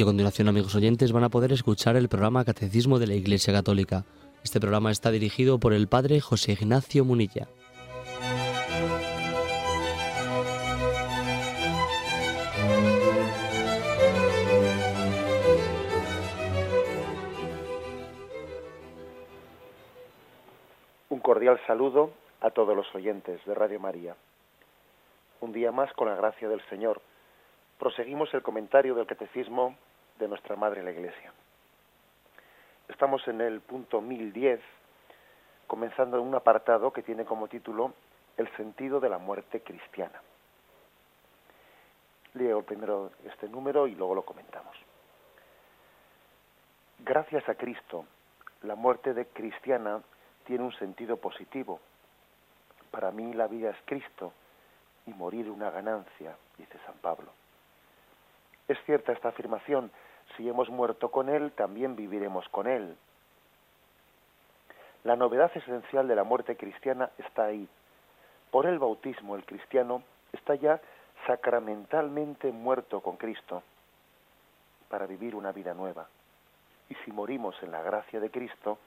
Y a continuación, amigos oyentes, van a poder escuchar el programa Catecismo de la Iglesia Católica. Este programa está dirigido por el Padre José Ignacio Munilla. Un cordial saludo a todos los oyentes de Radio María. Un día más, con la gracia del Señor, proseguimos el comentario del Catecismo de nuestra Madre la Iglesia. Estamos en el punto 1010, comenzando en un apartado que tiene como título El sentido de la muerte cristiana. Leo primero este número y luego lo comentamos. Gracias a Cristo, la muerte de cristiana tiene un sentido positivo. Para mí la vida es Cristo y morir una ganancia, dice San Pablo. Es cierta esta afirmación, si hemos muerto con Él, también viviremos con Él. La novedad esencial de la muerte cristiana está ahí. Por el bautismo el cristiano está ya sacramentalmente muerto con Cristo para vivir una vida nueva. Y si morimos en la gracia de Cristo,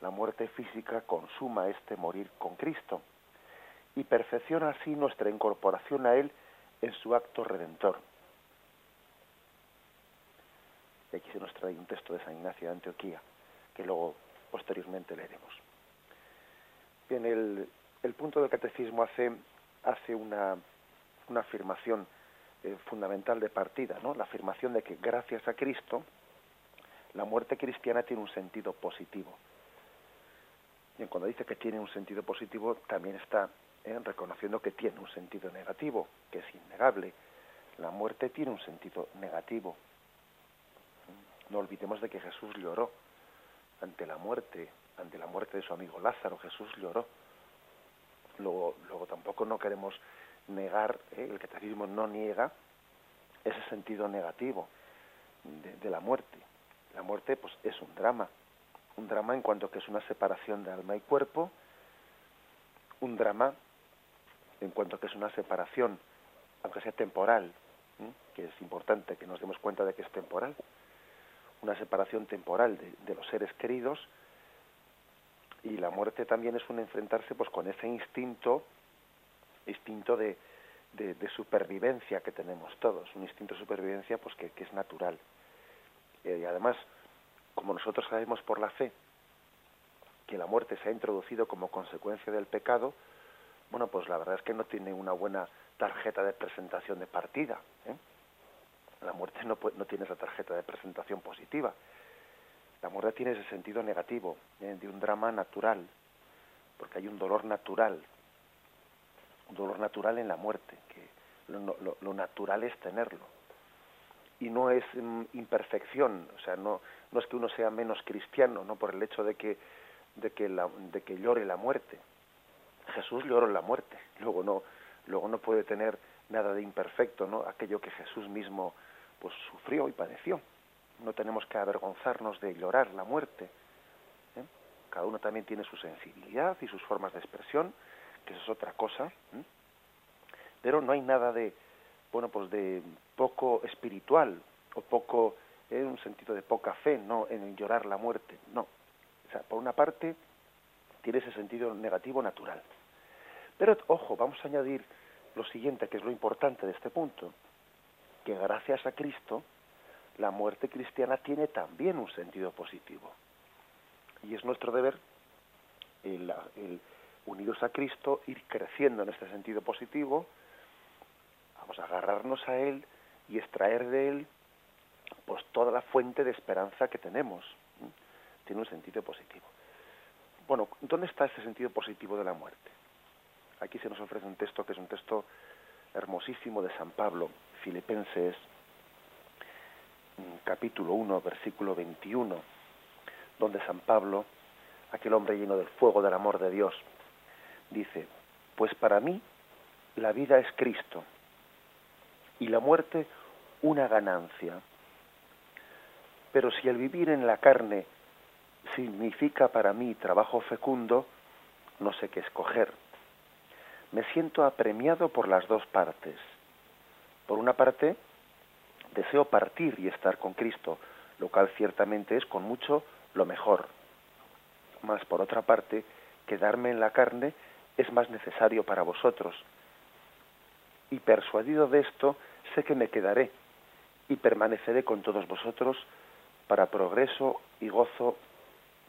la muerte física consuma este morir con Cristo y perfecciona así nuestra incorporación a Él en su acto redentor. Y aquí se nos trae un texto de San Ignacio de Antioquía, que luego posteriormente leeremos. Bien, el, punto del catecismo hace, hace una, afirmación eh, fundamental de partida, ¿no? la afirmación de que gracias a Cristo la muerte cristiana tiene un sentido positivo. Y cuando dice que tiene un sentido positivo, también está ¿eh? reconociendo que tiene un sentido negativo, que es innegable. La muerte tiene un sentido negativo. No olvidemos de que Jesús lloró ante la muerte, ante la muerte de su amigo Lázaro. Jesús lloró. Luego, luego tampoco no queremos negar, ¿eh? el catecismo no niega ese sentido negativo de, de la muerte. La muerte pues es un drama, un drama en cuanto que es una separación de alma y cuerpo, un drama en cuanto que es una separación, aunque sea temporal, que es importante que nos demos cuenta de que es temporal, una separación temporal de, los seres queridos, y la muerte también es un enfrentarse pues con ese instinto, instinto de, de, supervivencia que tenemos todos, un instinto de supervivencia pues que, que es natural. Eh, y además, como nosotros sabemos por la fe que la muerte se ha introducido como consecuencia del pecado, bueno, pues la verdad es que no tiene una buena tarjeta de presentación de partida. ¿eh? La muerte no, no, tiene esa tarjeta de presentación positiva. La muerte tiene ese sentido negativo, ¿eh? de un drama natural, porque hay un dolor natural, un dolor natural en la muerte, que lo, lo, lo natural es tenerlo. Y no es mm, imperfección, o sea, no, no es que uno sea menos cristiano, no por el hecho de que, de que, la, de que llore la muerte, Jesús lloró la muerte, luego no, luego no puede tener nada de imperfecto, ¿no? Aquello que Jesús mismo pues sufrió y padeció. No tenemos que avergonzarnos de llorar la muerte. ¿eh? Cada uno también tiene su sensibilidad y sus formas de expresión, que eso es otra cosa. ¿eh? Pero no hay nada de, bueno, pues de poco espiritual o poco, en ¿eh? un sentido de poca fe, no, en llorar la muerte. No. O sea, por una parte, tiene ese sentido negativo natural. Pero ojo, vamos a añadir lo siguiente, que es lo importante de este punto, que gracias a Cristo la muerte cristiana tiene también un sentido positivo. Y es nuestro deber, el, el unidos a Cristo, ir creciendo en este sentido positivo, vamos a agarrarnos a Él y extraer de Él pues toda la fuente de esperanza que tenemos. Tiene un sentido positivo. Bueno, ¿dónde está ese sentido positivo de la muerte? Aquí se nos ofrece un texto que es un texto hermosísimo de San Pablo, Filipenses, capítulo 1, versículo 21, donde San Pablo, aquel hombre lleno del fuego del amor de Dios, dice, pues para mí la vida es Cristo y la muerte una ganancia. Pero si el vivir en la carne significa para mí trabajo fecundo, no sé qué escoger. Me siento apremiado por las dos partes. Por una parte, deseo partir y estar con Cristo, lo cual ciertamente es con mucho lo mejor. Mas por otra parte, quedarme en la carne es más necesario para vosotros. Y persuadido de esto, sé que me quedaré y permaneceré con todos vosotros para progreso y gozo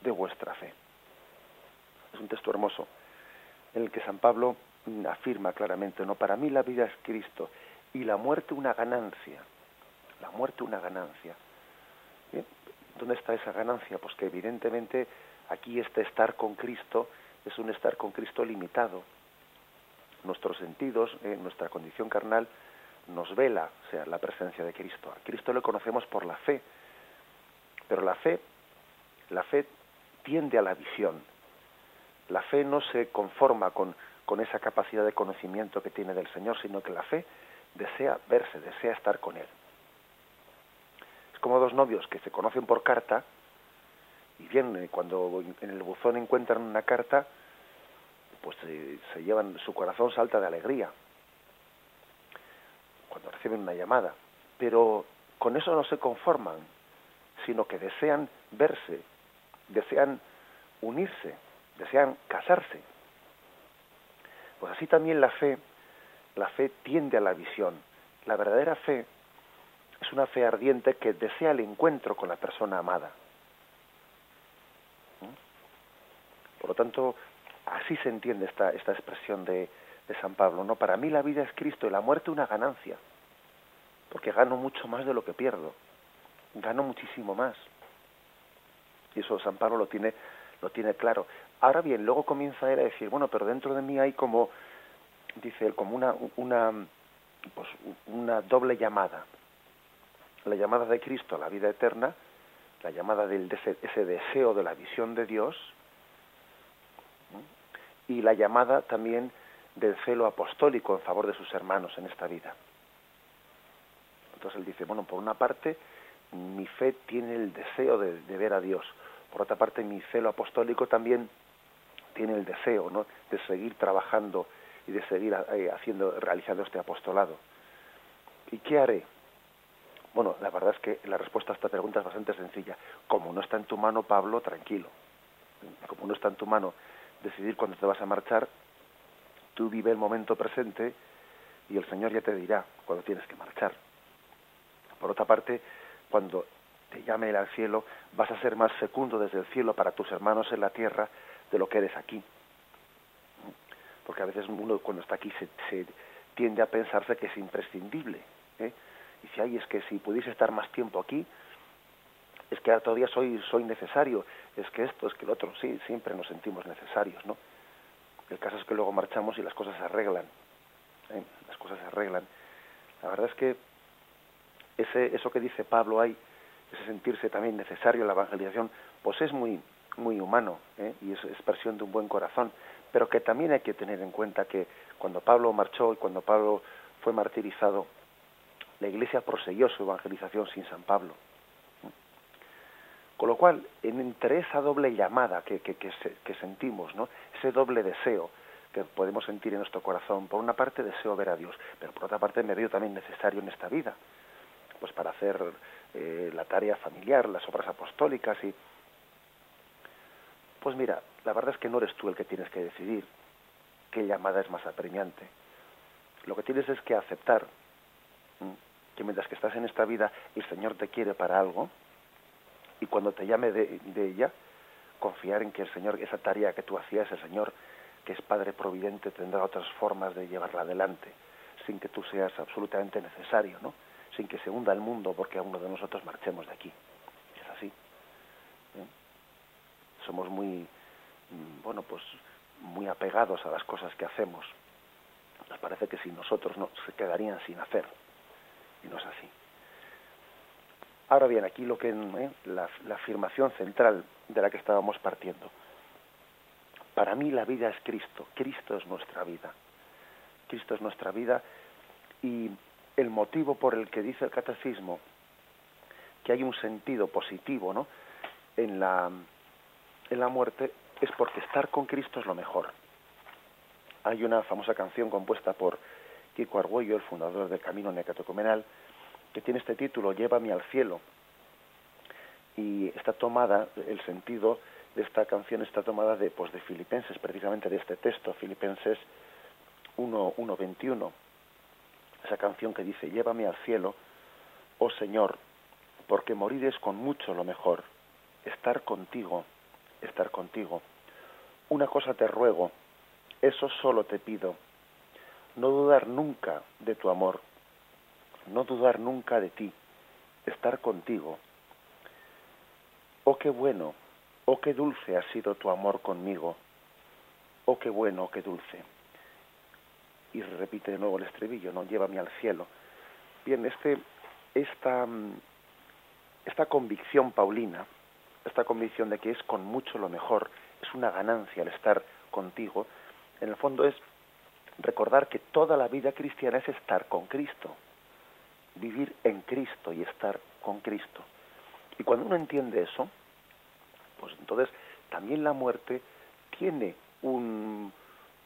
de vuestra fe. Es un texto hermoso en el que San Pablo afirma claramente, no, para mí la vida es Cristo y la muerte una ganancia. La muerte una ganancia. ¿Dónde está esa ganancia? Pues que evidentemente aquí este estar con Cristo es un estar con Cristo limitado. Nuestros sentidos, eh, nuestra condición carnal, nos vela, sea, la presencia de Cristo. A Cristo lo conocemos por la fe, pero la fe, la fe tiende a la visión. La fe no se conforma con, con esa capacidad de conocimiento que tiene del Señor, sino que la fe desea verse, desea estar con Él. Es como dos novios que se conocen por carta y bien, eh, cuando en el buzón encuentran una carta, pues eh, se llevan, su corazón salta de alegría cuando reciben una llamada. Pero con eso no se conforman, sino que desean verse, desean unirse, desean casarse. Pues así también la fe, la fe tiende a la visión. La verdadera fe es una fe ardiente que desea el encuentro con la persona amada. ¿Mm? Por lo tanto, así se entiende esta, esta expresión de, San Pablo. No, para mí la vida es Cristo y la muerte una ganancia, porque gano mucho más de lo que pierdo, gano muchísimo más. Y eso San Pablo lo tiene, lo tiene claro. Ahora bien, luego comienza él a decir, bueno, pero dentro de mí hay como, dice él, como una, una, pues, una doble llamada. La llamada de Cristo a la vida eterna, la llamada del ese, ese deseo de la visión de Dios, y la llamada también del celo apostólico en favor de sus hermanos en esta vida. Entonces él dice, bueno, por una parte, mi fe tiene el deseo de, de ver a Dios, por otra parte, mi celo apostólico también tiene el deseo ¿no? de seguir trabajando y de seguir eh, haciendo, realizando este apostolado. ¿Y qué haré? Bueno, la verdad es que la respuesta a esta pregunta es bastante sencilla. Como no está en tu mano, Pablo, tranquilo. Como no está en tu mano decidir cuándo te vas a marchar, tú vive el momento presente y el Señor ya te dirá cuándo tienes que marchar. Por otra parte, cuando te llame él al cielo, vas a ser más fecundo desde el cielo para tus hermanos en la tierra de lo que eres aquí. Porque a veces uno cuando está aquí se, tiende a pensarse que es imprescindible. ¿eh? Y si hay es que si pudiese estar más tiempo aquí, es que todavía soy, soy necesario, es que esto, es que lo otro, sí, siempre nos sentimos necesarios, ¿no? El caso es que luego marchamos y las cosas se arreglan, ¿eh? las cosas se arreglan. La verdad es que ese, eso que dice Pablo hay, ese sentirse también necesario en la evangelización, pues es muy, muy humano ¿eh? y es expresión de un buen corazón, pero que también hay que tener en cuenta que cuando Pablo marchó y cuando Pablo fue martirizado, la Iglesia prosiguió su evangelización sin San Pablo. Con lo cual, entre esa doble llamada que, que, que, sentimos, ¿no? ese doble deseo que podemos sentir en nuestro corazón, por una parte deseo ver a Dios, pero por otra parte me veo también necesario en esta vida, pues para hacer eh, la tarea familiar, las obras apostólicas y... Pues mira, la verdad es que no eres tú el que tienes que decidir qué llamada es más apremiante. Lo que tienes es que aceptar que mientras que estás en esta vida el Señor te quiere para algo y cuando te llame de, de ella, confiar en que el Señor, esa tarea que tú hacías, el Señor, que es Padre Providente, tendrá otras formas de llevarla adelante, sin que tú seas absolutamente necesario, ¿no? sin que se hunda el mundo porque a uno de nosotros marchemos de aquí. Es así. ¿eh? Somos muy, mm, bueno, pues muy apegados a las cosas que hacemos. Nos parece que si nosotros no, se quedarían sin hacer. Y no es así. Ahora bien, aquí lo que ¿eh? la, la afirmación central de la que estábamos partiendo. Para mí la vida es Cristo. Cristo es nuestra vida. Cristo es nuestra vida y el motivo por el que dice el catecismo que hay un sentido positivo ¿no? en, la, en la muerte es porque estar con Cristo es lo mejor. Hay una famosa canción compuesta por Kiko Argüello, el fundador del Camino Necatocomenal, que tiene este título, Llévame al cielo. Y está tomada, el sentido de esta canción está tomada de, pues, de Filipenses, precisamente de este texto, Filipenses 1.21. Esa canción que dice, Llévame al cielo, oh Señor, porque morir es con mucho lo mejor, estar contigo, estar contigo. Una cosa te ruego, eso solo te pido, no dudar nunca de tu amor, no dudar nunca de ti, estar contigo. Oh, qué bueno, oh, qué dulce ha sido tu amor conmigo, oh, qué bueno, oh, qué dulce. Y repite de nuevo el estribillo, no, llévame al cielo. Bien, este, esta, esta convicción paulina, esta convicción de que es con mucho lo mejor, es una ganancia el estar contigo, en el fondo es recordar que toda la vida cristiana es estar con Cristo, vivir en Cristo y estar con Cristo. Y cuando uno entiende eso, pues entonces también la muerte tiene un,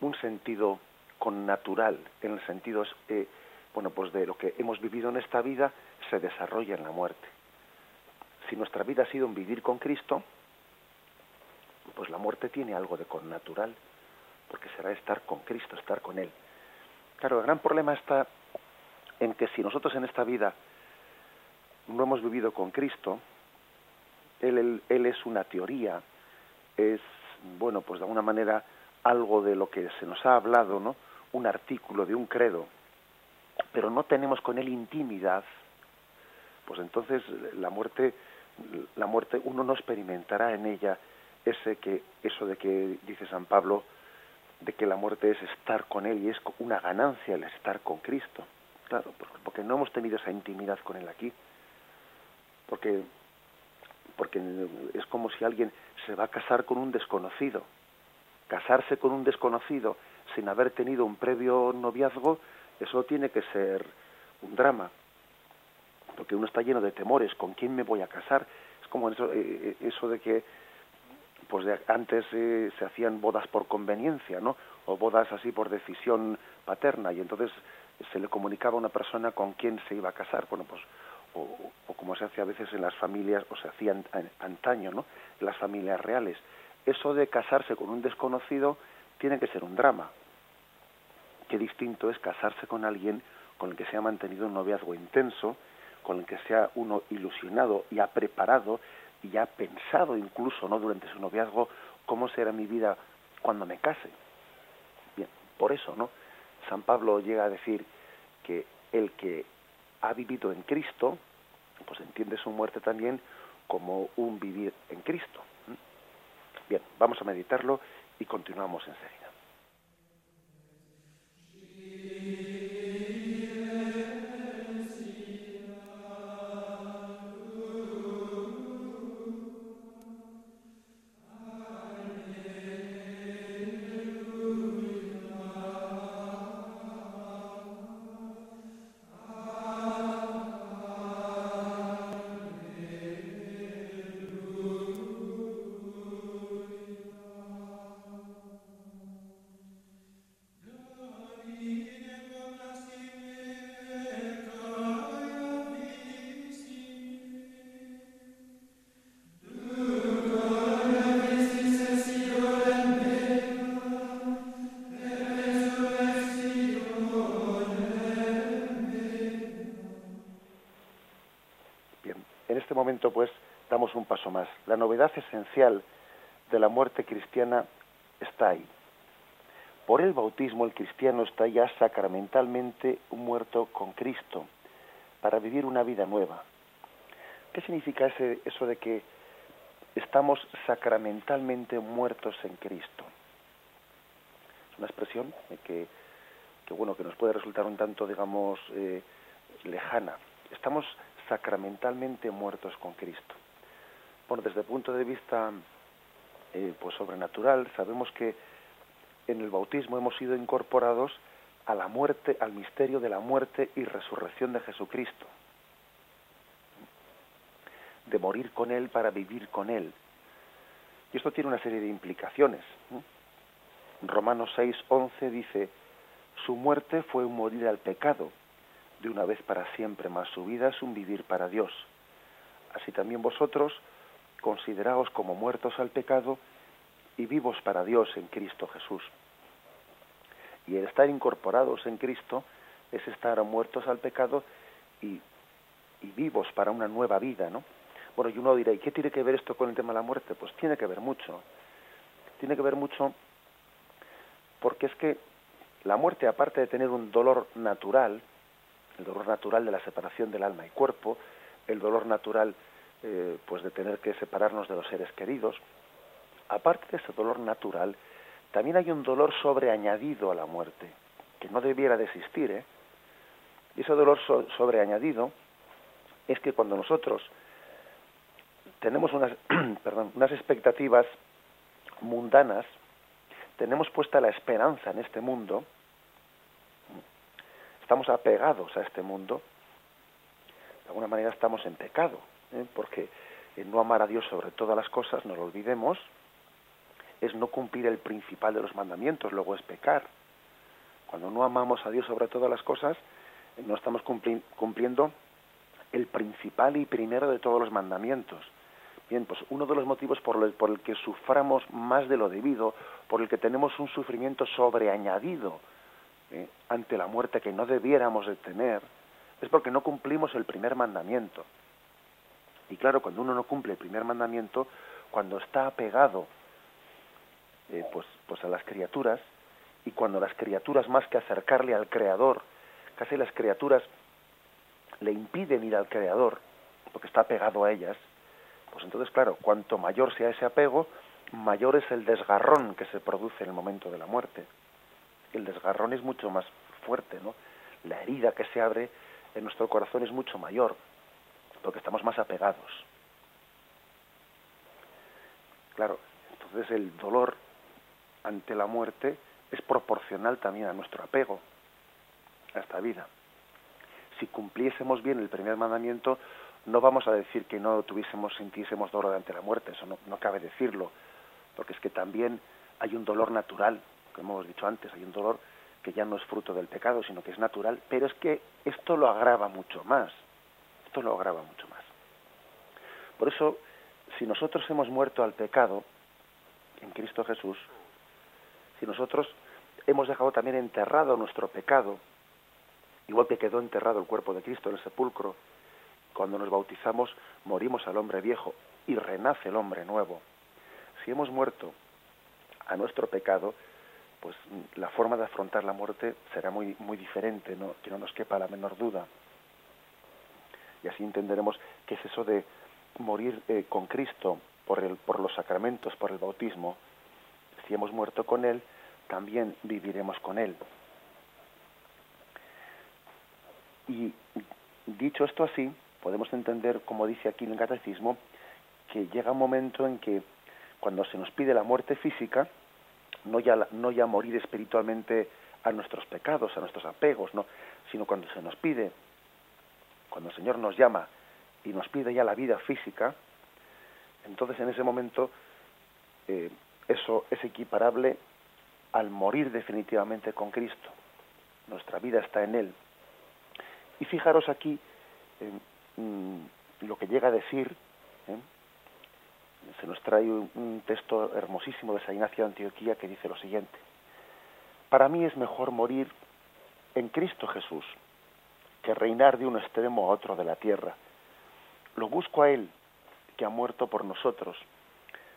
un sentido connatural, en el sentido, eh, bueno, pues de lo que hemos vivido en esta vida se desarrolla en la muerte. Si nuestra vida ha sido un vivir con Cristo, pues la muerte tiene algo de connatural porque será estar con Cristo, estar con Él. Claro, el gran problema está en que si nosotros en esta vida no hemos vivido con Cristo, Él, él, es una teoría, es, bueno, pues de alguna manera algo de lo que se nos ha hablado, ¿no? Un artículo de un credo, pero no tenemos con Él intimidad, pues entonces la muerte, la muerte uno no experimentará en ella ese que, eso de que dice San Pablo, de que la muerte es estar con Él y es una ganancia el estar con Cristo. Claro, porque no hemos tenido esa intimidad con Él aquí. Porque, porque es como si alguien se va a casar con un desconocido. Casarse con un desconocido sin haber tenido un previo noviazgo, eso tiene que ser un drama. Porque uno está lleno de temores, ¿con quién me voy a casar? Es como eso, eh, eso de que pues antes eh, se hacían bodas por conveniencia, ¿no? O bodas así por decisión paterna y entonces se le comunicaba a una persona con quién se iba a casar, bueno, pues o, como se hace a veces en las familias o se hacía antaño, ¿no? Las familias reales. Eso de casarse con un desconocido tiene que ser un drama. Qué distinto es casarse con alguien con el que se ha mantenido un noviazgo intenso, con el que sea uno ilusionado y ha preparado y ha pensado incluso no durante su noviazgo cómo será mi vida cuando me case. Bien, por eso, ¿no? San Pablo llega a decir que el que ha vivido en Cristo, pues entiende su muerte también como un vivir en Cristo. Bien, vamos a meditarlo y continuamos enseguida. pues paso más. La novedad esencial de la muerte cristiana está ahí. Por el bautismo el cristiano está ya sacramentalmente muerto con Cristo para vivir una vida nueva. ¿Qué significa ese, eso de que estamos sacramentalmente muertos en Cristo? Es una expresión que, bueno que nos puede resultar un tanto, digamos, eh, lejana. Estamos sacramentalmente muertos con Cristo. Bueno, desde el punto de vista eh, pues sobrenatural, sabemos que en el bautismo hemos sido incorporados a la muerte, al misterio de la muerte y resurrección de Jesucristo, de morir con Él para vivir con Él. Y esto tiene una serie de implicaciones. Romanos 6, 11 dice, su muerte fue un morir al pecado, de una vez para siempre, mas su vida es un vivir para Dios. Así también vosotros consideraos como muertos al pecado y vivos para Dios en Cristo Jesús. Y el estar incorporados en Cristo es estar muertos al pecado y, y vivos para una nueva vida, ¿no? Bueno, y uno dirá, ¿y qué tiene que ver esto con el tema de la muerte? Pues tiene que ver mucho. Tiene que ver mucho porque es que la muerte, aparte de tener un dolor natural, el dolor natural de la separación del alma y cuerpo, el dolor natural eh, pues de tener que separarnos de los seres queridos, aparte de ese dolor natural, también hay un dolor sobreañadido a la muerte, que no debiera de existir. ¿eh? Y ese dolor sobreañadido es que cuando nosotros tenemos unas, unas expectativas mundanas, tenemos puesta la esperanza en este mundo, estamos apegados a este mundo, de alguna manera estamos en pecado, ¿eh? porque el no amar a Dios sobre todas las cosas, no lo olvidemos, es no cumplir el principal de los mandamientos, luego es pecar. Cuando no amamos a Dios sobre todas las cosas, no estamos cumpliendo el principal y primero de todos los mandamientos, Bien, pues uno de los motivos por el, que suframos más de lo debido, por el que tenemos un sufrimiento sobreañadido ¿eh? ante la muerte que no debiéramos de tener, es porque no cumplimos el primer mandamiento. Y claro, cuando uno no cumple el primer mandamiento, cuando está apegado eh, pues, pues a las criaturas, y cuando las criaturas más que acercarle al Creador, casi las criaturas le impiden ir al Creador, porque está apegado a ellas, pues entonces, claro, cuanto mayor sea ese apego, mayor es el desgarrón que se produce en el momento de la muerte. El desgarrón es mucho más fuerte, ¿no? La herida que se abre en nuestro corazón es mucho mayor, porque estamos más apegados. Claro, entonces el dolor ante la muerte es proporcional también a nuestro apego a esta vida. Si cumpliésemos bien el primer mandamiento, no vamos a decir que no tuviésemos, sintiésemos dolor ante la muerte, eso no, cabe decirlo, porque es que también hay un dolor natural, como hemos dicho antes, hay un dolor que ya no es fruto del pecado, sino que es natural, pero es que esto lo agrava mucho más, esto lo agrava mucho más. Por eso, si nosotros hemos muerto al pecado en Cristo Jesús, si nosotros hemos dejado también enterrado nuestro pecado, igual que quedó enterrado el cuerpo de Cristo en el sepulcro, cuando nos bautizamos morimos al hombre viejo y renace el hombre nuevo. Si hemos muerto a nuestro pecado, pues la forma de afrontar la muerte será muy muy diferente, ¿no? que no nos quepa la menor duda. Y así entenderemos qué es eso de morir eh, con Cristo por, el, por los sacramentos, por el bautismo. Si hemos muerto con Él, también viviremos con Él. Y dicho esto así, podemos entender, como dice aquí en el catecismo, que llega un momento en que cuando se nos pide la muerte física, no ya, no ya morir espiritualmente a nuestros pecados, a nuestros apegos, no, sino cuando se nos pide, cuando el Señor nos llama y nos pide ya la vida física, entonces en ese momento eh, eso es equiparable al morir definitivamente con Cristo. Nuestra vida está en Él. Y fijaros aquí, Mm, lo que llega a decir, ¿eh? se nos trae un, texto hermosísimo de San Ignacio de Antioquía que dice lo siguiente, para mí es mejor morir en Cristo Jesús que reinar de un extremo a otro de la tierra. Lo busco a Él, que ha muerto por nosotros.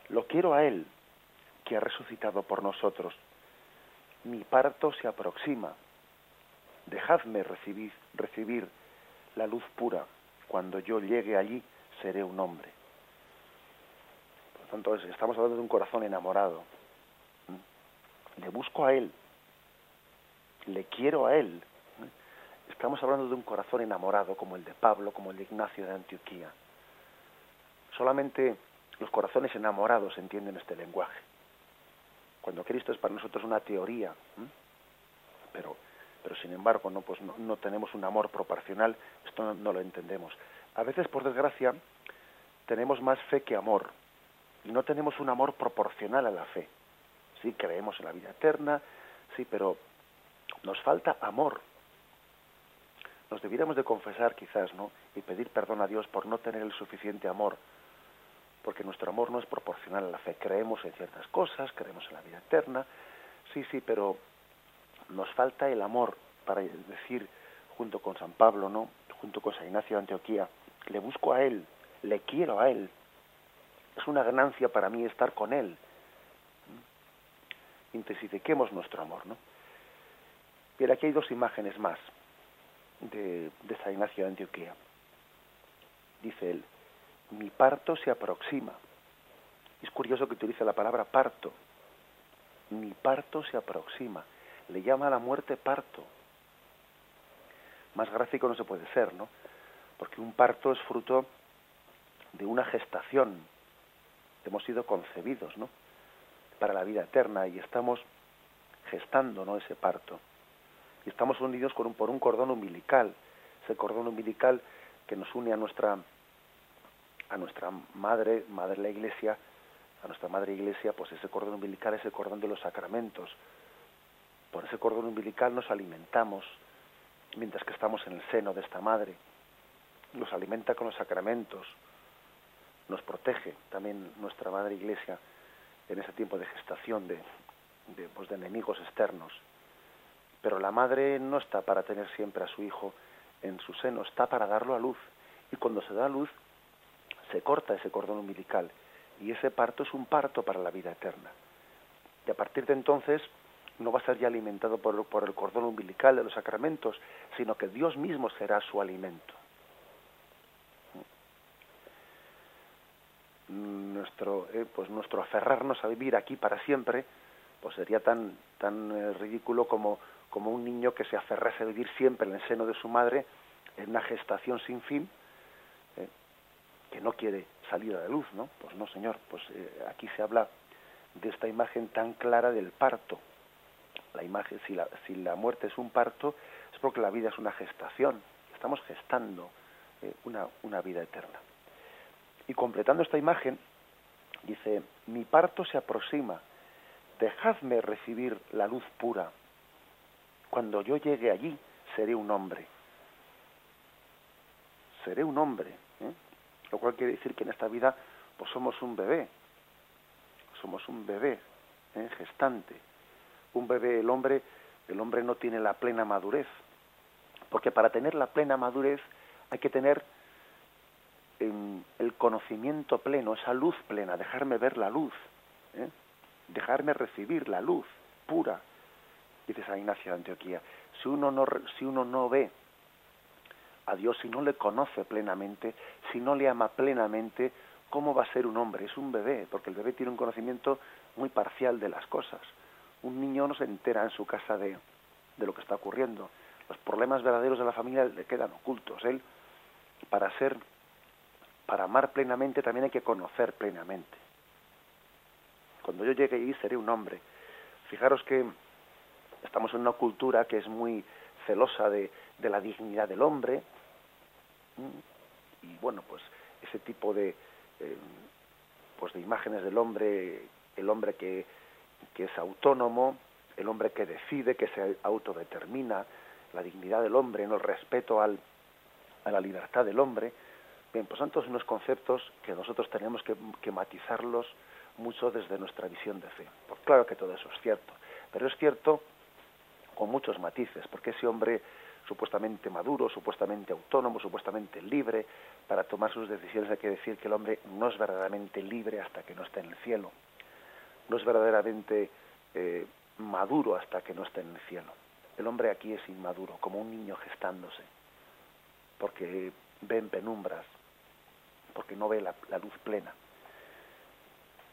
Lo quiero a Él, que ha resucitado por nosotros. Mi parto se aproxima. Dejadme recibir, recibir la luz pura cuando yo llegue allí seré un hombre. Por lo tanto, estamos hablando de un corazón enamorado. ¿Mm? Le busco a Él, le quiero a Él. Estamos hablando de un corazón enamorado como el de Pablo, como el de Ignacio de Antioquía. Solamente los corazones enamorados entienden este lenguaje. Cuando Cristo es para nosotros una teoría, pero pero sin embargo no pues no, tenemos un amor proporcional esto no, lo entendemos a veces por desgracia tenemos más fe que amor y no tenemos un amor proporcional a la fe sí creemos en la vida eterna sí pero nos falta amor nos debiéramos de confesar quizás, ¿no? Y pedir perdón a Dios por no tener el suficiente amor, porque nuestro amor no es proporcional a la fe. Creemos en ciertas cosas, creemos en la vida eterna, sí, sí, pero nos falta el amor para decir, junto con San Pablo, ¿no? Junto con San Ignacio de Antioquía, le busco a Él, le quiero a Él. Es una ganancia para mí estar con Él. Intensifiquemos nuestro amor, ¿no? Bien, aquí hay dos imágenes más de, San Ignacio de Antioquía. Dice él, mi parto se aproxima. Es curioso que utilice la palabra parto. Mi parto se aproxima. Le llama a la muerte parto. Más gráfico no se puede ser, ¿no? Porque un parto es fruto de una gestación. Hemos sido concebidos, ¿no? Para la vida eterna y estamos gestando, ¿no? Ese parto y estamos unidos un, por un cordón umbilical, ese cordón umbilical que nos une a nuestra a nuestra madre, madre la iglesia, a nuestra madre iglesia, pues ese cordón umbilical es el cordón de los sacramentos. Por ese cordón umbilical nos alimentamos mientras que estamos en el seno de esta madre. Nos alimenta con los sacramentos, nos protege también nuestra madre iglesia en ese tiempo de gestación de, de, pues de enemigos externos. Pero la madre no está para tener siempre a su hijo en su seno, está para darlo a luz. Y cuando se da a luz, se corta ese cordón umbilical. Y ese parto es un parto para la vida eterna. Y a partir de entonces no va a ser ya alimentado por, por el cordón umbilical de los sacramentos, sino que Dios mismo será su alimento. Nuestro, eh, pues nuestro aferrarnos a vivir aquí para siempre, pues sería tan, tan eh, ridículo como como un niño que se aferrase a vivir siempre en el seno de su madre, en una gestación sin fin, eh, que no quiere salir a la luz, ¿no? Pues no, señor, pues eh, aquí se habla de esta imagen tan clara del parto. La imagen, si la, si la muerte es un parto, es porque la vida es una gestación. Estamos gestando eh, una, una vida eterna. Y completando esta imagen, dice, mi parto se aproxima, dejadme recibir la luz pura cuando yo llegue allí, seré un hombre. Seré un hombre. ¿eh? Lo cual quiere decir que en esta vida pues somos un bebé. Somos un bebé ¿eh? gestante. Un bebé, el hombre, el hombre no tiene la plena madurez. Porque para tener la plena madurez hay que tener em, el conocimiento pleno, esa luz plena, dejarme ver la luz, ¿eh? dejarme recibir la luz pura, dice San Ignacio de Antioquía, si uno no, si uno no ve a Dios, si no le conoce plenamente, si no le ama plenamente, ¿cómo va a ser un hombre? Es un bebé, porque el bebé tiene un conocimiento muy parcial de las cosas. Un niño no se entera en su casa de, de lo que está ocurriendo. Los problemas verdaderos de la familia le quedan ocultos. Él, para ser, para amar plenamente, también hay que conocer plenamente. Cuando yo llegue allí seré un hombre. Fijaros que Estamos en una cultura que es muy celosa de, la dignidad del hombre. Y bueno, pues ese tipo de, eh, pues de imágenes del hombre, el hombre que, que es autónomo, el hombre que decide, que se autodetermina, la dignidad del hombre, ¿no? el respeto al, a la libertad del hombre. Bien, pues son todos unos conceptos que nosotros tenemos que, que matizarlos mucho desde nuestra visión de fe. Pues claro que todo eso es cierto, pero es cierto muchos matices, porque ese hombre supuestamente maduro, supuestamente autónomo, supuestamente libre, para tomar sus decisiones hay que decir que el hombre no es verdaderamente libre hasta que no esté en el cielo, no es verdaderamente eh, maduro hasta que no esté en el cielo. El hombre aquí es inmaduro, como un niño gestándose, porque ve en penumbras, porque no ve la, la luz plena.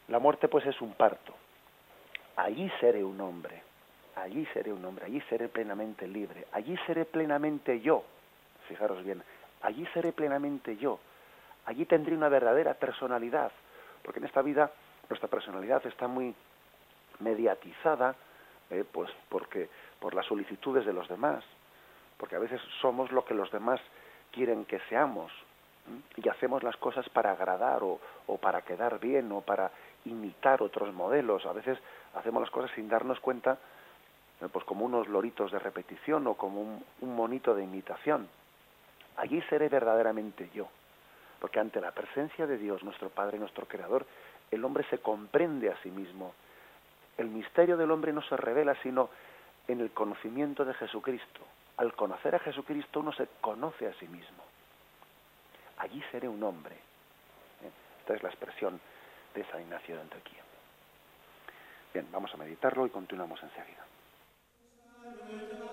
La muerte pues es un parto. Allí seré un hombre allí seré un hombre, allí seré plenamente libre, allí seré plenamente yo. Fijaros bien, allí seré plenamente yo. Allí tendré una verdadera personalidad, porque en esta vida nuestra personalidad está muy mediatizada, eh, pues porque por las solicitudes de los demás, porque a veces somos lo que los demás quieren que seamos y hacemos las cosas para agradar o, o para quedar bien o para imitar otros modelos. A veces hacemos las cosas sin darnos cuenta pues como unos loritos de repetición o como un, monito de imitación. allí seré verdaderamente yo. Porque ante la presencia de Dios, nuestro Padre, nuestro Creador, el hombre se comprende a sí mismo. El misterio del hombre no se revela sino en el conocimiento de Jesucristo. Al conocer a Jesucristo uno se conoce a sí mismo. Allí seré un hombre. ¿Eh? Esta es la expresión de San Ignacio de Antioquía. Bien, vamos a meditarlo y continuamos enseguida. En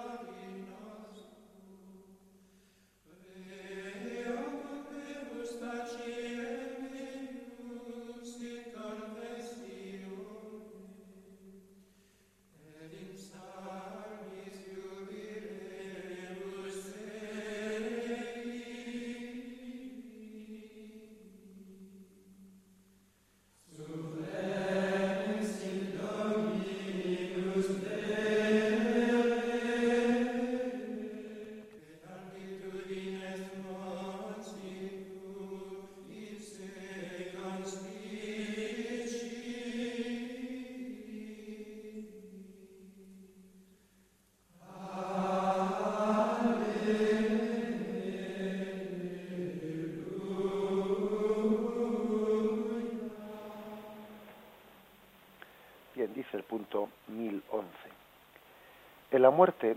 la muerte,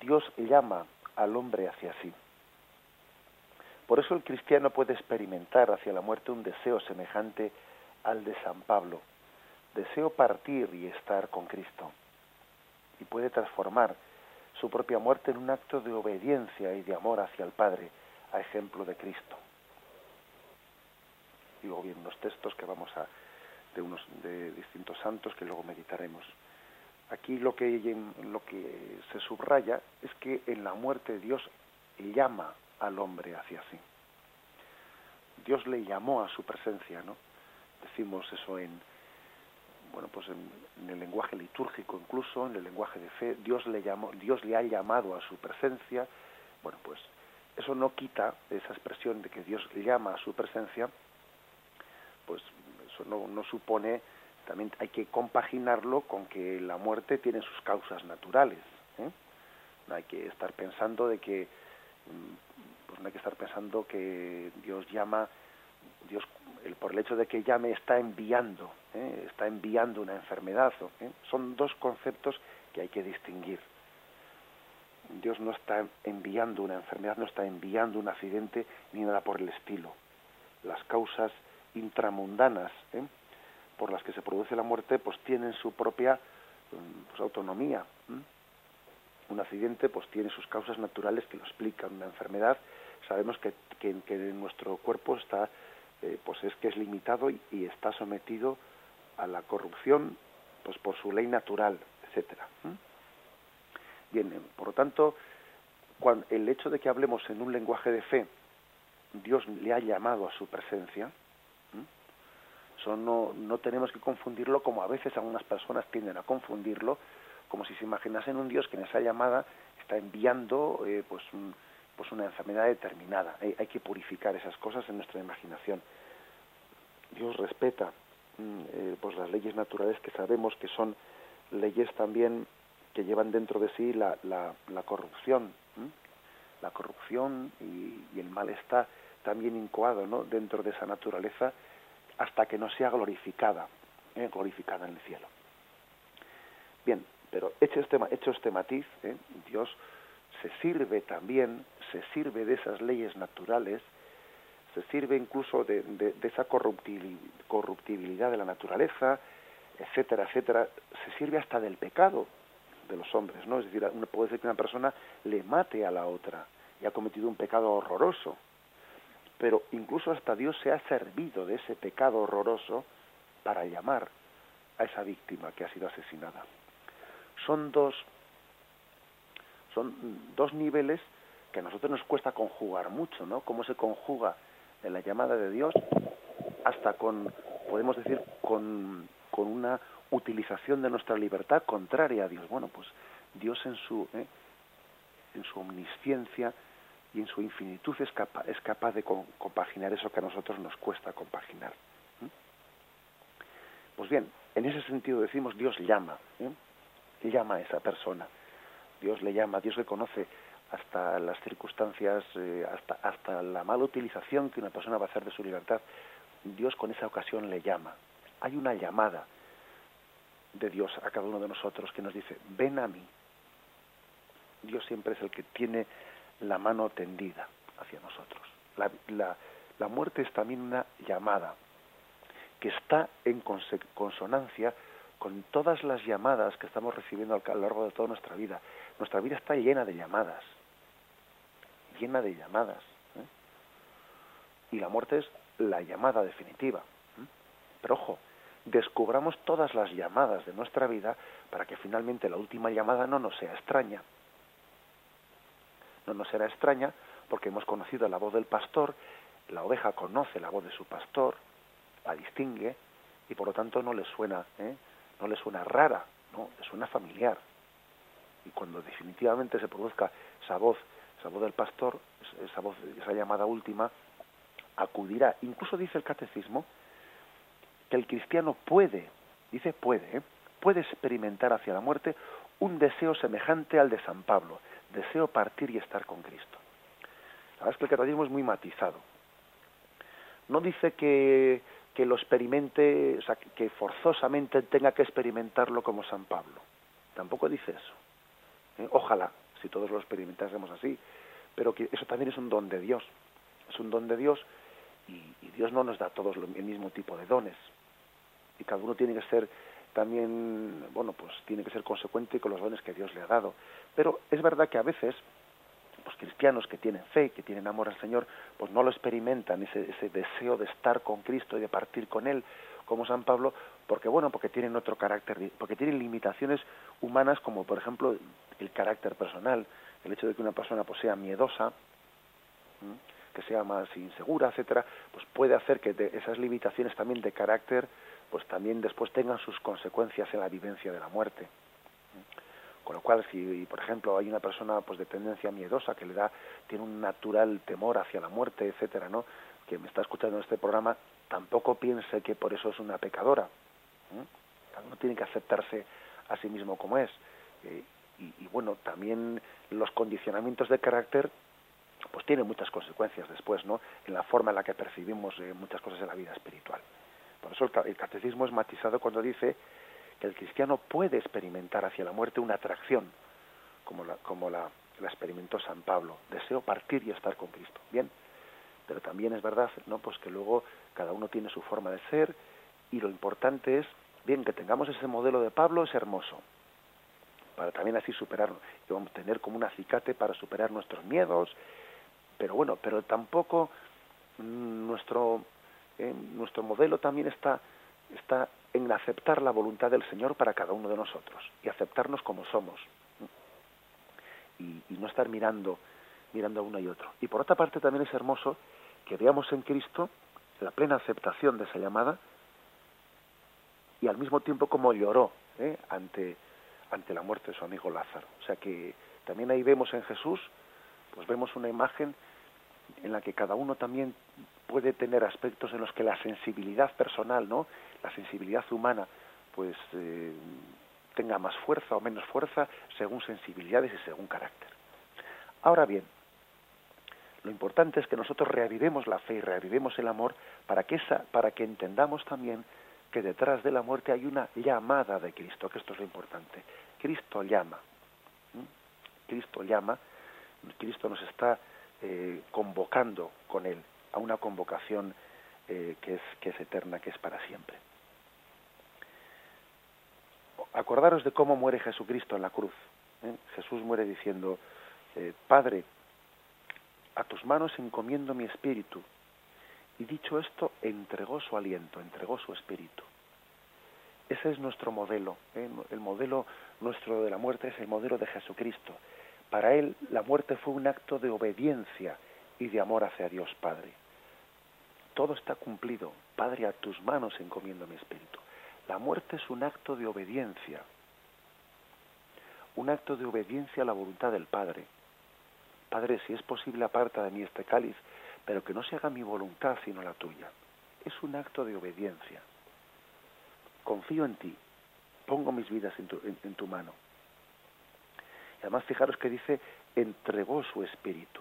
Dios llama al hombre hacia sí. Por eso el cristiano puede experimentar hacia la muerte un deseo semejante al de San Pablo. Deseo partir y estar con Cristo. Y puede transformar su propia muerte en un acto de obediencia y de amor hacia el Padre, a ejemplo de Cristo. Digo bien unos textos que vamos a de unos de distintos santos que luego meditaremos. Aquí lo que, lo que se subraya es que en la muerte Dios llama al hombre hacia sí. Dios le llamó a su presencia, ¿no? Decimos eso en, bueno, pues en, el lenguaje litúrgico incluso, en el lenguaje de fe, Dios le llamó, Dios le ha llamado a su presencia. Bueno, pues eso no quita esa expresión de que Dios llama a su presencia, pues eso no, no supone también hay que compaginarlo con que la muerte tiene sus causas naturales. ¿eh? No hay que estar pensando de que mm, pues no hay que estar pensando que Dios llama Dios por el hecho de que llame está enviando ¿eh? está enviando una enfermedad ¿eh? son dos conceptos que hay que distinguir Dios no está enviando una enfermedad no está enviando un accidente ni nada por el estilo las causas intramundanas ¿eh? Por las que se produce la muerte pues tienen su propia mm, pues, autonomía. Un accidente pues tiene sus causas naturales que lo explican. Una enfermedad sabemos que, que, que nuestro cuerpo está eh, pues es que es limitado y, está sometido a la corrupción pues por su ley natural, etcétera. Bien, eh, por lo tanto, cuando, el hecho de que hablemos en un lenguaje de fe, Dios le ha llamado a su presencia, eso no, no tenemos que confundirlo como a veces algunas personas tienden a confundirlo, como si se imaginasen un Dios que en esa llamada está enviando eh, pues, pues una enfermedad determinada. Hay, hay, que purificar esas cosas en nuestra imaginación. Dios respeta mm, eh, pues las leyes naturales que sabemos que son leyes también que llevan dentro de sí la, la, la corrupción, la corrupción y, y, el mal está también incoado ¿no? dentro de esa naturaleza hasta que no sea glorificada, ¿eh? glorificada en el cielo. Bien, pero hecho este, hecho este matiz, ¿eh? Dios se sirve también, se sirve de esas leyes naturales, se sirve incluso de, de, esa corruptibilidad de la naturaleza, etcétera, etcétera, se sirve hasta del pecado de los hombres, ¿no? Es decir, puede ser que una persona le mate a la otra y ha cometido un pecado horroroso, pero incluso hasta Dios se ha servido de ese pecado horroroso para llamar a esa víctima que ha sido asesinada. Son dos, son dos niveles que a nosotros nos cuesta conjugar mucho, ¿no? Cómo se conjuga en la llamada de Dios hasta con, podemos decir, con, con una utilización de nuestra libertad contraria a Dios. Bueno, pues Dios en su, ¿eh? en su omnisciencia, y en su infinitud es capaz, es capaz de compaginar eso que a nosotros nos cuesta compaginar. Pues bien, en ese sentido decimos Dios llama, ¿eh? llama a esa persona. Dios le llama, Dios reconoce hasta las circunstancias, eh, hasta, hasta la mala utilización que una persona va a hacer de su libertad, Dios con esa ocasión le llama. Hay una llamada de Dios a cada uno de nosotros que nos dice, ven a mí. Dios siempre es el que tiene la mano tendida hacia nosotros. La, la, la muerte es también una llamada que está en consonancia con todas las llamadas que estamos recibiendo a lo largo de toda nuestra vida. Nuestra vida está llena de llamadas, llena de llamadas. ¿eh? Y la muerte es la llamada definitiva. ¿eh? Pero ojo, descubramos todas las llamadas de nuestra vida para que finalmente la última llamada no nos sea extraña. No nos será extraña porque hemos conocido la voz del pastor, la oveja conoce la voz de su pastor, la distingue y por lo tanto no le suena, ¿eh? no le suena rara, no, le suena familiar. Y cuando definitivamente se produzca esa voz, esa voz del pastor, esa voz, esa llamada última, acudirá. Incluso dice el catecismo que el cristiano puede, dice puede, ¿eh? puede experimentar hacia la muerte un deseo semejante al de San Pablo, deseo partir y estar con Cristo. La verdad es que el catecismo es muy matizado. No dice que, que lo experimente, o sea, que forzosamente tenga que experimentarlo como San Pablo. Tampoco dice eso. ¿eh? Ojalá, si todos lo experimentásemos así, pero que eso también es un don de Dios. Es un don de Dios y, Dios no nos da a todos el mismo tipo de dones. Y cada uno tiene que ser también, bueno, pues tiene que ser consecuente con los dones que Dios le ha dado. Pero es verdad que a veces los cristianos que tienen fe, que tienen amor al Señor, pues no lo experimentan, ese, ese deseo de estar con Cristo y de partir con Él, como San Pablo, porque bueno, porque tienen otro carácter, porque tienen limitaciones humanas como por ejemplo el carácter personal, el hecho de que una persona pues, sea miedosa, que sea más insegura, etcétera, pues puede hacer que esas limitaciones también de carácter, pues también después tengan sus consecuencias en la vivencia de la muerte. Con lo cual, si por ejemplo hay una persona pues de tendencia miedosa que le da, tiene un natural temor hacia la muerte, etcétera, ¿no? que me está escuchando en este programa, tampoco piense que por eso es una pecadora. Cada uno tiene que aceptarse a sí mismo como es. Eh, y, bueno, también los condicionamientos de carácter pues tienen muchas consecuencias después, ¿no? En la forma en la que percibimos eh, muchas cosas en la vida espiritual. Por eso el, catecismo es matizado cuando dice que el cristiano puede experimentar hacia la muerte una atracción, como la, como la, la experimentó San Pablo, deseo partir y estar con Cristo. Bien, pero también es verdad, ¿no? Pues que luego cada uno tiene su forma de ser y lo importante es, bien, que tengamos ese modelo de Pablo es hermoso, para también así superarlo, y vamos a tener como un acicate para superar nuestros miedos, pero bueno, pero tampoco mm, nuestro nuestro modelo también está está en aceptar la voluntad del Señor para cada uno de nosotros y aceptarnos como somos y, y no estar mirando mirando a uno y otro. Y por otra parte también es hermoso que veamos en Cristo la plena aceptación de esa llamada y al mismo tiempo como lloró ¿eh? ante, ante la muerte de su amigo Lázaro. O sea que también ahí vemos en Jesús, pues vemos una imagen en la que cada uno también puede tener aspectos en los que la sensibilidad personal, ¿no? La sensibilidad humana, pues eh, tenga más fuerza o menos fuerza según sensibilidades y según carácter. Ahora bien, lo importante es que nosotros reavivemos la fe y reavivemos el amor para que, esa, para que entendamos también que detrás de la muerte hay una llamada de Cristo, que esto es lo importante. Cristo llama. Cristo llama, Cristo nos está eh, convocando con Él a una convocación eh, que, es, que es eterna, que es para siempre. Acordaros de cómo muere Jesucristo en la cruz. ¿eh? Jesús muere diciendo, Padre, a tus manos encomiendo mi espíritu. Y dicho esto, entregó su aliento, entregó su espíritu. Ese es nuestro modelo. El modelo nuestro de la muerte es el modelo de Jesucristo. Para él la muerte fue un acto de obediencia y de amor hacia Dios Padre. Todo está cumplido. Padre, a tus manos encomiendo mi espíritu. La muerte es un acto de obediencia. Un acto de obediencia a la voluntad del Padre. Padre, si es posible, aparta de mí este cáliz, pero que no se haga mi voluntad sino la tuya. Es un acto de obediencia. Confío en ti, pongo mis vidas en tu, mano. Además fijaros que dice, entregó su espíritu.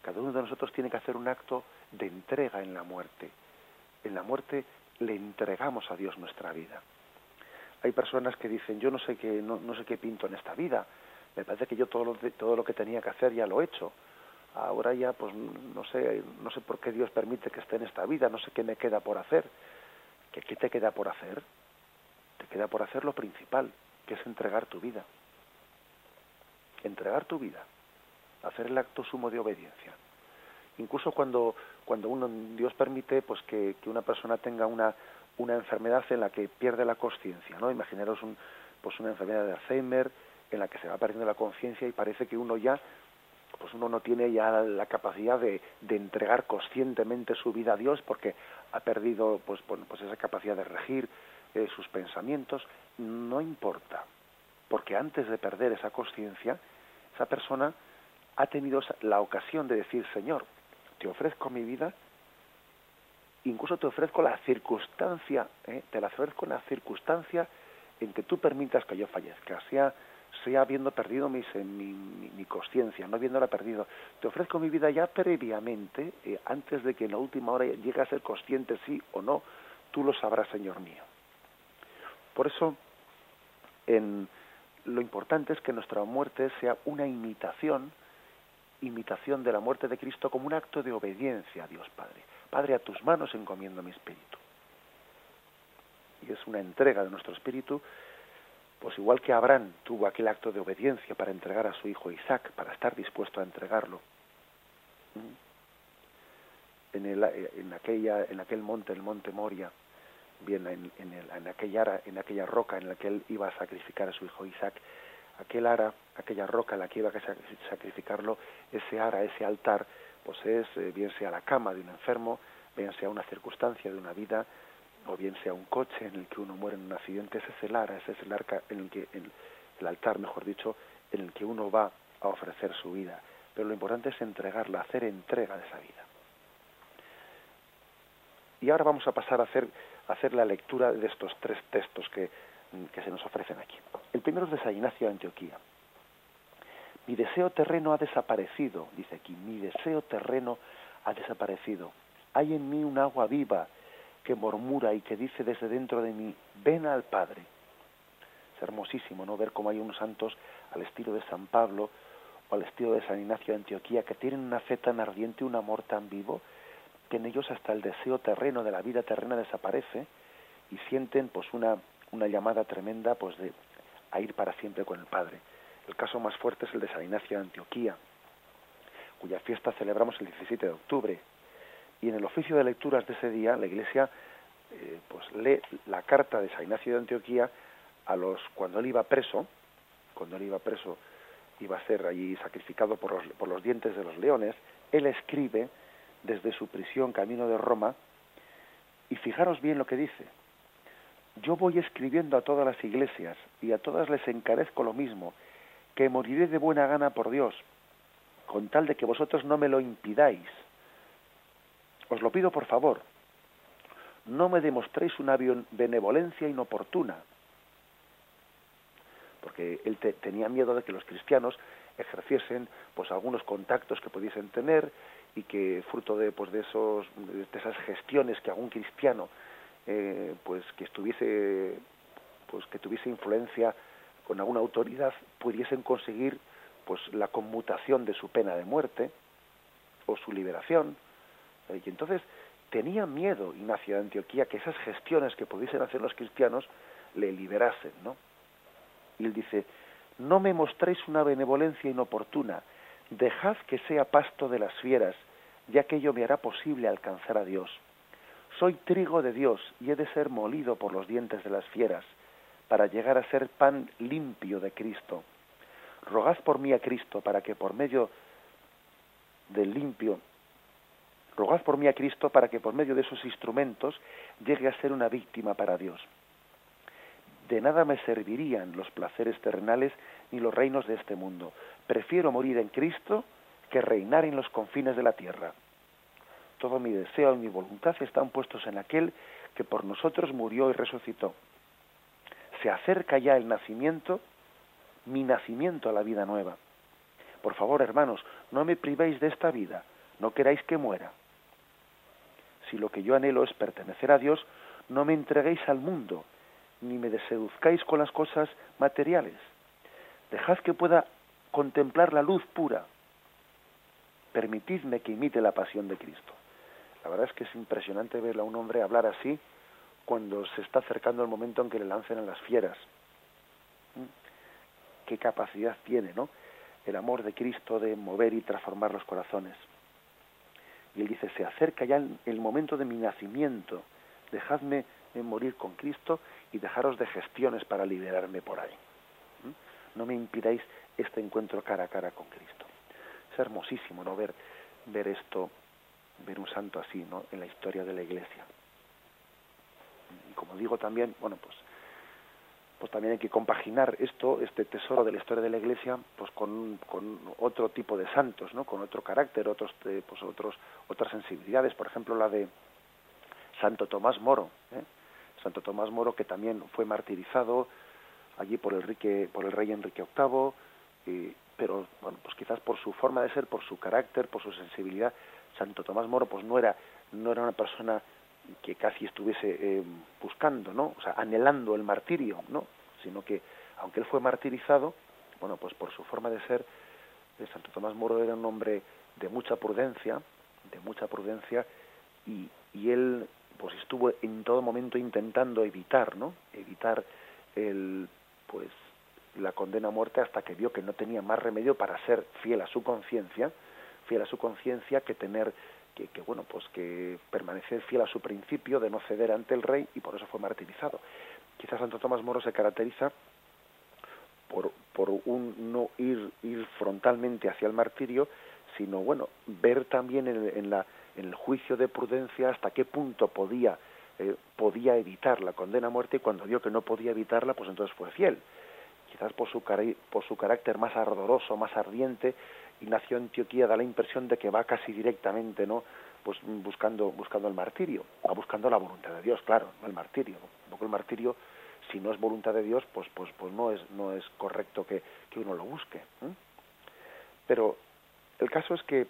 Cada uno de nosotros tiene que hacer un acto de entrega en la muerte. En la muerte le entregamos a Dios nuestra vida. Hay personas que dicen, yo no sé qué, no, no sé qué pinto en esta vida, me parece que yo todo lo, todo lo que tenía que hacer ya lo he hecho. Ahora ya, pues no sé, no sé por qué Dios permite que esté en esta vida, no sé qué me queda por hacer. ¿Qué, qué te queda por hacer? Te queda por hacer lo principal, que es entregar tu vida. Entregar tu vida, hacer el acto sumo de obediencia. Incluso cuando, cuando uno, Dios permite pues que, que una persona tenga una, una enfermedad en la que pierde la conciencia, ¿no? Imaginaros un, pues una enfermedad de Alzheimer en la que se va perdiendo la conciencia y parece que uno ya pues uno no tiene ya la capacidad de, de, entregar conscientemente su vida a Dios porque ha perdido pues, pues esa capacidad de regir eh, sus pensamientos, no importa, porque antes de perder esa conciencia, esa persona ha tenido la ocasión de decir, Señor, te ofrezco mi vida, incluso te ofrezco la circunstancia, ¿eh? te la ofrezco la circunstancia en que tú permitas que yo fallezca, sea sea habiendo perdido mi, mi, mi, conciencia, no habiéndola perdido. Te ofrezco mi vida ya previamente, eh, antes de que en la última hora llegue a ser consciente sí o no, tú lo sabrás, Señor mío. Por eso, en, lo importante es que nuestra muerte sea una imitación, imitación de la muerte de Cristo como un acto de obediencia a Dios Padre. Padre, a tus manos encomiendo mi espíritu. Y es una entrega de nuestro espíritu pues igual que Abraham tuvo aquel acto de obediencia para entregar a su hijo Isaac, para estar dispuesto a entregarlo. En, el, en, aquella, en aquel monte, el monte Moria, bien en, en, el, en, aquella, en aquella roca en la que él iba a sacrificar a su hijo Isaac, aquel ara, aquella roca en la que iba a sacrificarlo, ese ara, ese altar, pues es, eh, bien sea la cama de un enfermo, bien sea una circunstancia de una vida, o bien sea un coche en el que uno muere en un accidente, ese es el ara, ese es el arca en el que el, el altar, mejor dicho, en el que uno va a ofrecer su vida. Pero lo importante es entregarla, hacer entrega de esa vida. Y ahora vamos a pasar a hacer, hacer la lectura de estos tres textos que, que se nos ofrecen aquí. El primero es de San Ignacio de Antioquía. Mi deseo terreno ha desaparecido, dice aquí, mi deseo terreno ha desaparecido. Hay en mí un agua viva que murmura y que dice desde dentro de mí, ven al Padre. Es hermosísimo, ¿no? Ver cómo hay unos santos al estilo de San Pablo o al estilo de San Ignacio de Antioquía que tienen una fe tan ardiente, un amor tan vivo, que en ellos hasta el deseo terreno de la vida terrena desaparece y sienten pues una, una llamada tremenda pues de a ir para siempre con el Padre. El caso más fuerte es el de San Ignacio de Antioquía, cuya fiesta celebramos el 17 de octubre, y en el oficio de lecturas de ese día la Iglesia eh, pues lee la carta de San Ignacio de Antioquía a los cuando él iba preso, cuando él iba preso iba a ser allí sacrificado por los, por los dientes de los leones, él escribe desde su prisión camino de Roma y fijaros bien lo que dice. Yo voy escribiendo a todas las iglesias y a todas les encarezco lo mismo, que moriré de buena gana por Dios, con tal de que vosotros no me lo impidáis os lo pido por favor, no me demostréis una benevolencia inoportuna, porque él tenía miedo de que los cristianos ejerciesen pues algunos contactos que pudiesen tener y que fruto de pues de esos de esas gestiones que algún cristiano eh, pues que estuviese pues que tuviese influencia con alguna autoridad pudiesen conseguir pues la conmutación de su pena de muerte o su liberación y entonces tenía miedo Ignacio de Antioquía que esas gestiones que pudiesen hacer los cristianos le liberasen, ¿no? Y él dice, no me mostréis una benevolencia inoportuna, dejad que sea pasto de las fieras, ya que ello me hará posible alcanzar a Dios. Soy trigo de Dios y he de ser molido por los dientes de las fieras, para llegar a ser pan limpio de Cristo. Rogad por mí a Cristo para que por medio del limpio Rogad por mí a Cristo para que por medio de esos instrumentos llegue a ser una víctima para Dios. De nada me servirían los placeres terrenales ni los reinos de este mundo. Prefiero morir en Cristo que reinar en los confines de la tierra. Todo mi deseo y mi voluntad están puestos en aquel que por nosotros murió y resucitó. Se acerca ya el nacimiento, mi nacimiento a la vida nueva. Por favor, hermanos, no me privéis de esta vida, no queráis que muera. Si lo que yo anhelo es pertenecer a Dios, no me entreguéis al mundo, ni me deseduzcáis con las cosas materiales. Dejad que pueda contemplar la luz pura. Permitidme que imite la pasión de Cristo. La verdad es que es impresionante ver a un hombre hablar así cuando se está acercando el momento en que le lancen a las fieras. ¿Mm? Qué capacidad tiene, ¿no? El amor de Cristo de mover y transformar los corazones. Y él dice, se acerca ya el momento de mi nacimiento, dejadme morir con Cristo y dejaros de gestiones para liberarme por ahí. ¿Mm? No me impidáis este encuentro cara a cara con Cristo. Es hermosísimo no ver, ver esto, ver un santo así, ¿no? En la historia de la Iglesia. Y como digo también, bueno, pues pues también hay que compaginar esto, este tesoro de la historia de la Iglesia, pues con, con otro tipo de santos, ¿no? Con otro carácter, otros, eh, pues otros, otras sensibilidades, por ejemplo la de Santo Tomás Moro, ¿eh? Santo Tomás Moro que también fue martirizado allí por el, por el rey Enrique VIII, pero bueno, pues quizás por su forma de ser, por su carácter, por su sensibilidad, Santo Tomás Moro pues no era no era una persona que casi estuviese eh, buscando, ¿no? O sea, anhelando el martirio, ¿no? Sino que aunque él fue martirizado, bueno, pues por su forma de ser, eh, Santo Tomás Moro era un hombre de mucha prudencia, de mucha prudencia y, y él pues estuvo en todo momento intentando evitar, ¿no? Evitar el pues la condena a muerte hasta que vio que no tenía más remedio para ser fiel a su conciencia, fiel a su conciencia que tener que, que, bueno pues que permanecer fiel a su principio de no ceder ante el rey y por eso fue martirizado. Quizás Santo Tomás Moro se caracteriza por, por un no ir ir frontalmente hacia el martirio, sino bueno ver también en la en el juicio de prudencia hasta qué punto podía eh, podía evitar la condena a muerte y cuando vio que no podía evitarla pues entonces fue fiel. Quizás por su por su carácter más ardoroso más ardiente Ignacio Antioquía da la impresión de que va casi directamente no pues buscando buscando el martirio va buscando la voluntad de Dios claro no el martirio porque el martirio si no es voluntad de Dios pues pues pues no es no es correcto que, que uno lo busque pero el caso es que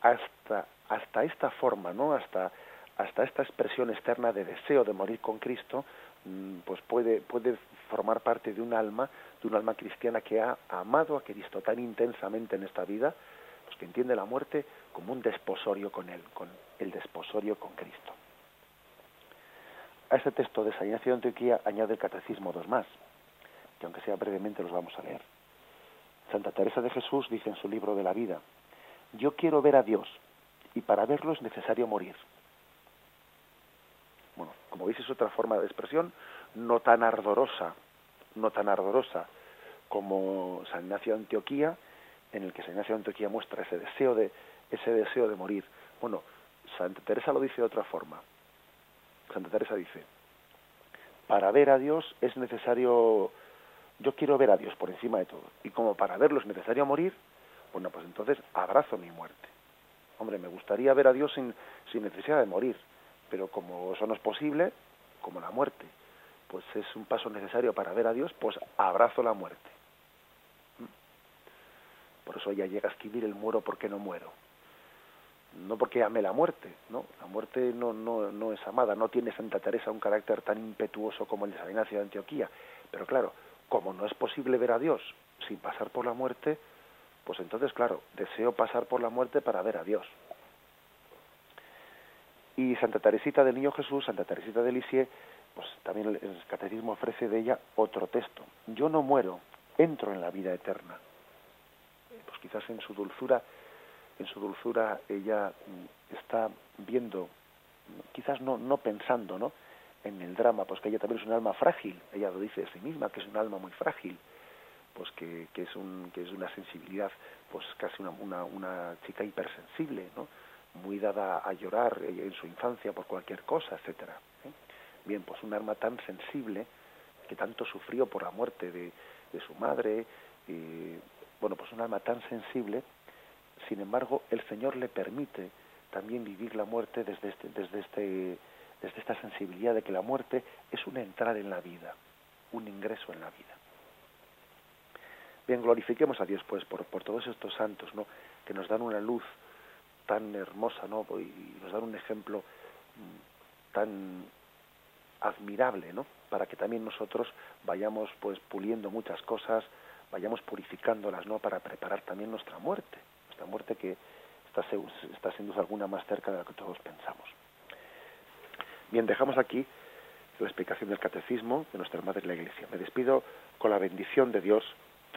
hasta hasta esta forma, ¿no? Hasta hasta esta expresión externa de deseo de morir con Cristo, mm, pues puede puede formar parte de un alma, de un alma cristiana que ha amado a Cristo tan intensamente en esta vida, pues que entiende la muerte como un desposorio con él, con el desposorio con Cristo. A este texto de San Ignacio de Antioquía añade el Catecismo dos más, que aunque sea brevemente los vamos a leer. Santa Teresa de Jesús dice en su libro de la vida, yo quiero ver a Dios, y para verlo es necesario morir. Bueno, como veis es otra forma de expresión, no tan ardorosa, no tan ardorosa como San Ignacio de Antioquía, en el que San Ignacio de Antioquía muestra ese deseo de ese deseo de morir. Bueno, Santa Teresa lo dice de otra forma. Santa Teresa dice, para ver a Dios es necesario, yo quiero ver a Dios por encima de todo, y como para verlo es necesario morir, bueno, pues entonces abrazo mi muerte. Hombre, me gustaría ver a Dios sin, sin necesidad de morir, pero como eso no es posible, como la muerte, pues es un paso necesario para ver a Dios, pues abrazo la muerte. ¿Mm? Por eso ella llega a escribir el muero porque no muero. No porque ame la muerte, ¿no? La muerte no, no, no es amada, no tiene Santa Teresa un carácter tan impetuoso como el de San Ignacio de Antioquía. Pero claro, como no es posible ver a Dios sin pasar por la muerte, pues entonces, claro, deseo pasar por la muerte para ver a Dios. Y Santa Teresita del Niño Jesús, Santa Teresita de Lisieux, pues también el catecismo ofrece de ella otro texto. Yo no muero, entro en la vida eterna. Pues quizás en su dulzura, en su dulzura ella mm, está viendo, quizás no, no pensando, ¿no? en el drama, pues que ella también es un alma frágil, ella lo dice de sí misma, que es un alma muy frágil, pues que, es un, que es una sensibilidad, pues casi una, chica hipersensible, ¿no? muy dada a llorar en su infancia por cualquier cosa, etcétera. ¿eh? Bien, pues un alma tan sensible que tanto sufrió por la muerte de, su madre, y, bueno, pues un alma tan sensible, sin embargo, el Señor le permite también vivir la muerte desde este, desde este, desde esta sensibilidad de que la muerte es una entrada en la vida, un ingreso en la vida. Bien, glorifiquemos a Dios pues por, por todos estos santos, ¿no? Que nos dan una luz tan hermosa, ¿no? Y nos dan un ejemplo mm, tan admirable, ¿no? Para que también nosotros vayamos pues puliendo muchas cosas, vayamos purificándolas, ¿no? Para preparar también nuestra muerte, nuestra muerte que está, está siendo alguna más cerca de lo que todos pensamos. Bien, dejamos aquí la explicación del catecismo de nuestra Madre la Iglesia. Me despido con la bendición de Dios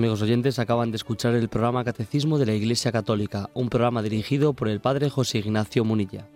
Amigos oyentes, acaban de escuchar el programa Catecismo de la Iglesia Católica, un programa dirigido por el Padre José Ignacio Munilla.